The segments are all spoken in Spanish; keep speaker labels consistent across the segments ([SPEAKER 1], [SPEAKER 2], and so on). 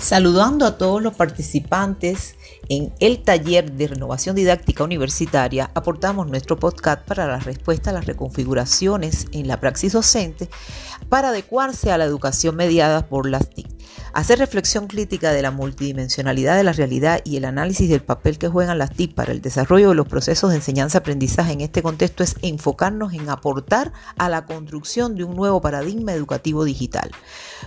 [SPEAKER 1] Saludando a todos los participantes en el taller de renovación didáctica universitaria, aportamos nuestro podcast para la respuesta a las reconfiguraciones en la praxis docente para adecuarse a la educación mediada por las TIC. Hacer reflexión crítica de la multidimensionalidad de la realidad y el análisis del papel que juegan las TIC para el desarrollo de los procesos de enseñanza-aprendizaje en este contexto es enfocarnos en aportar a la construcción de un nuevo paradigma educativo digital.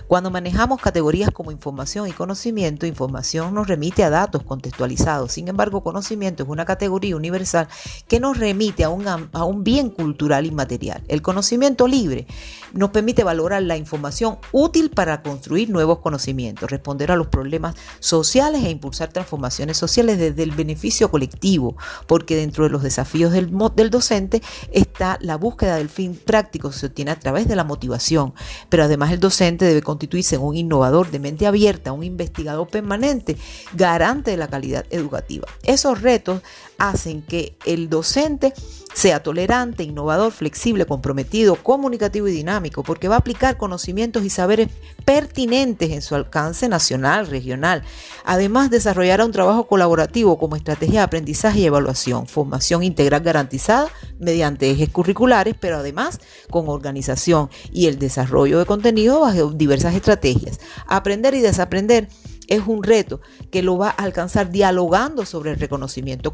[SPEAKER 1] Cuando manejamos categorías como información y conocimiento, información nos remite a datos contextualizados. Sin embargo, conocimiento es una categoría universal que nos remite a un, a un bien cultural inmaterial. El conocimiento libre nos permite valorar la información útil para construir nuevos conocimientos responder a los problemas sociales e impulsar transformaciones sociales desde el beneficio colectivo, porque dentro de los desafíos del, del docente está la búsqueda del fin práctico que se obtiene a través de la motivación, pero además el docente debe constituirse en un innovador de mente abierta, un investigador permanente, garante de la calidad educativa. Esos retos hacen que el docente sea tolerante, innovador, flexible, comprometido, comunicativo y dinámico, porque va a aplicar conocimientos y saberes pertinentes en su alcance nacional, regional. Además, desarrollará un trabajo colaborativo como estrategia de aprendizaje y evaluación, formación integral garantizada mediante ejes curriculares, pero además con organización y el desarrollo de contenido bajo diversas estrategias. Aprender y desaprender es un reto que lo va a alcanzar dialogando sobre el reconocimiento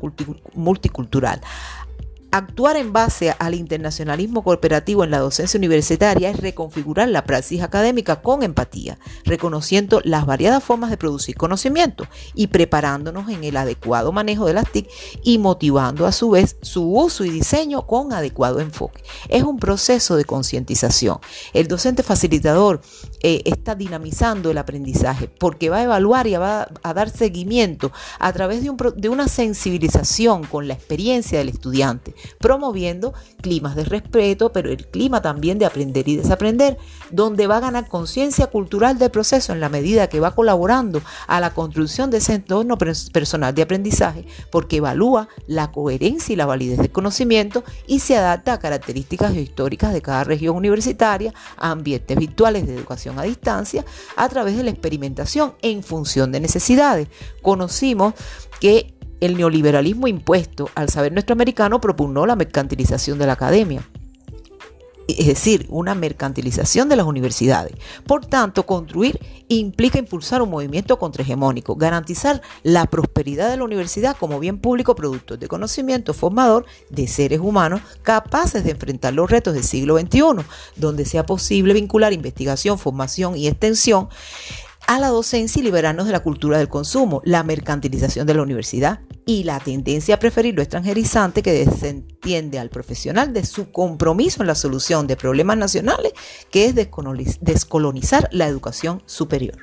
[SPEAKER 1] multicultural. Actuar en base al internacionalismo cooperativo en la docencia universitaria es reconfigurar la praxis académica con empatía, reconociendo las variadas formas de producir conocimiento y preparándonos en el adecuado manejo de las TIC y motivando a su vez su uso y diseño con adecuado enfoque. Es un proceso de concientización. El docente facilitador eh, está dinamizando el aprendizaje porque va a evaluar y va a dar seguimiento a través de, de una sensibilización con la experiencia del estudiante promoviendo climas de respeto, pero el clima también de aprender y desaprender, donde va a ganar conciencia cultural del proceso en la medida que va colaborando a la construcción de ese entorno personal de aprendizaje, porque evalúa la coherencia y la validez del conocimiento y se adapta a características históricas de cada región universitaria, a ambientes virtuales de educación a distancia, a través de la experimentación en función de necesidades. Conocimos que el neoliberalismo impuesto al saber nuestro americano propugnó la mercantilización de la academia es decir, una mercantilización de las universidades. Por tanto, construir implica impulsar un movimiento contrahegemónico, garantizar la prosperidad de la universidad como bien público producto de conocimiento formador de seres humanos capaces de enfrentar los retos del siglo XXI, donde sea posible vincular investigación, formación y extensión a la docencia y liberarnos de la cultura del consumo, la mercantilización de la universidad y la tendencia a preferir lo extranjerizante que desentiende al profesional de su compromiso en la solución de problemas nacionales, que es descolonizar la educación superior.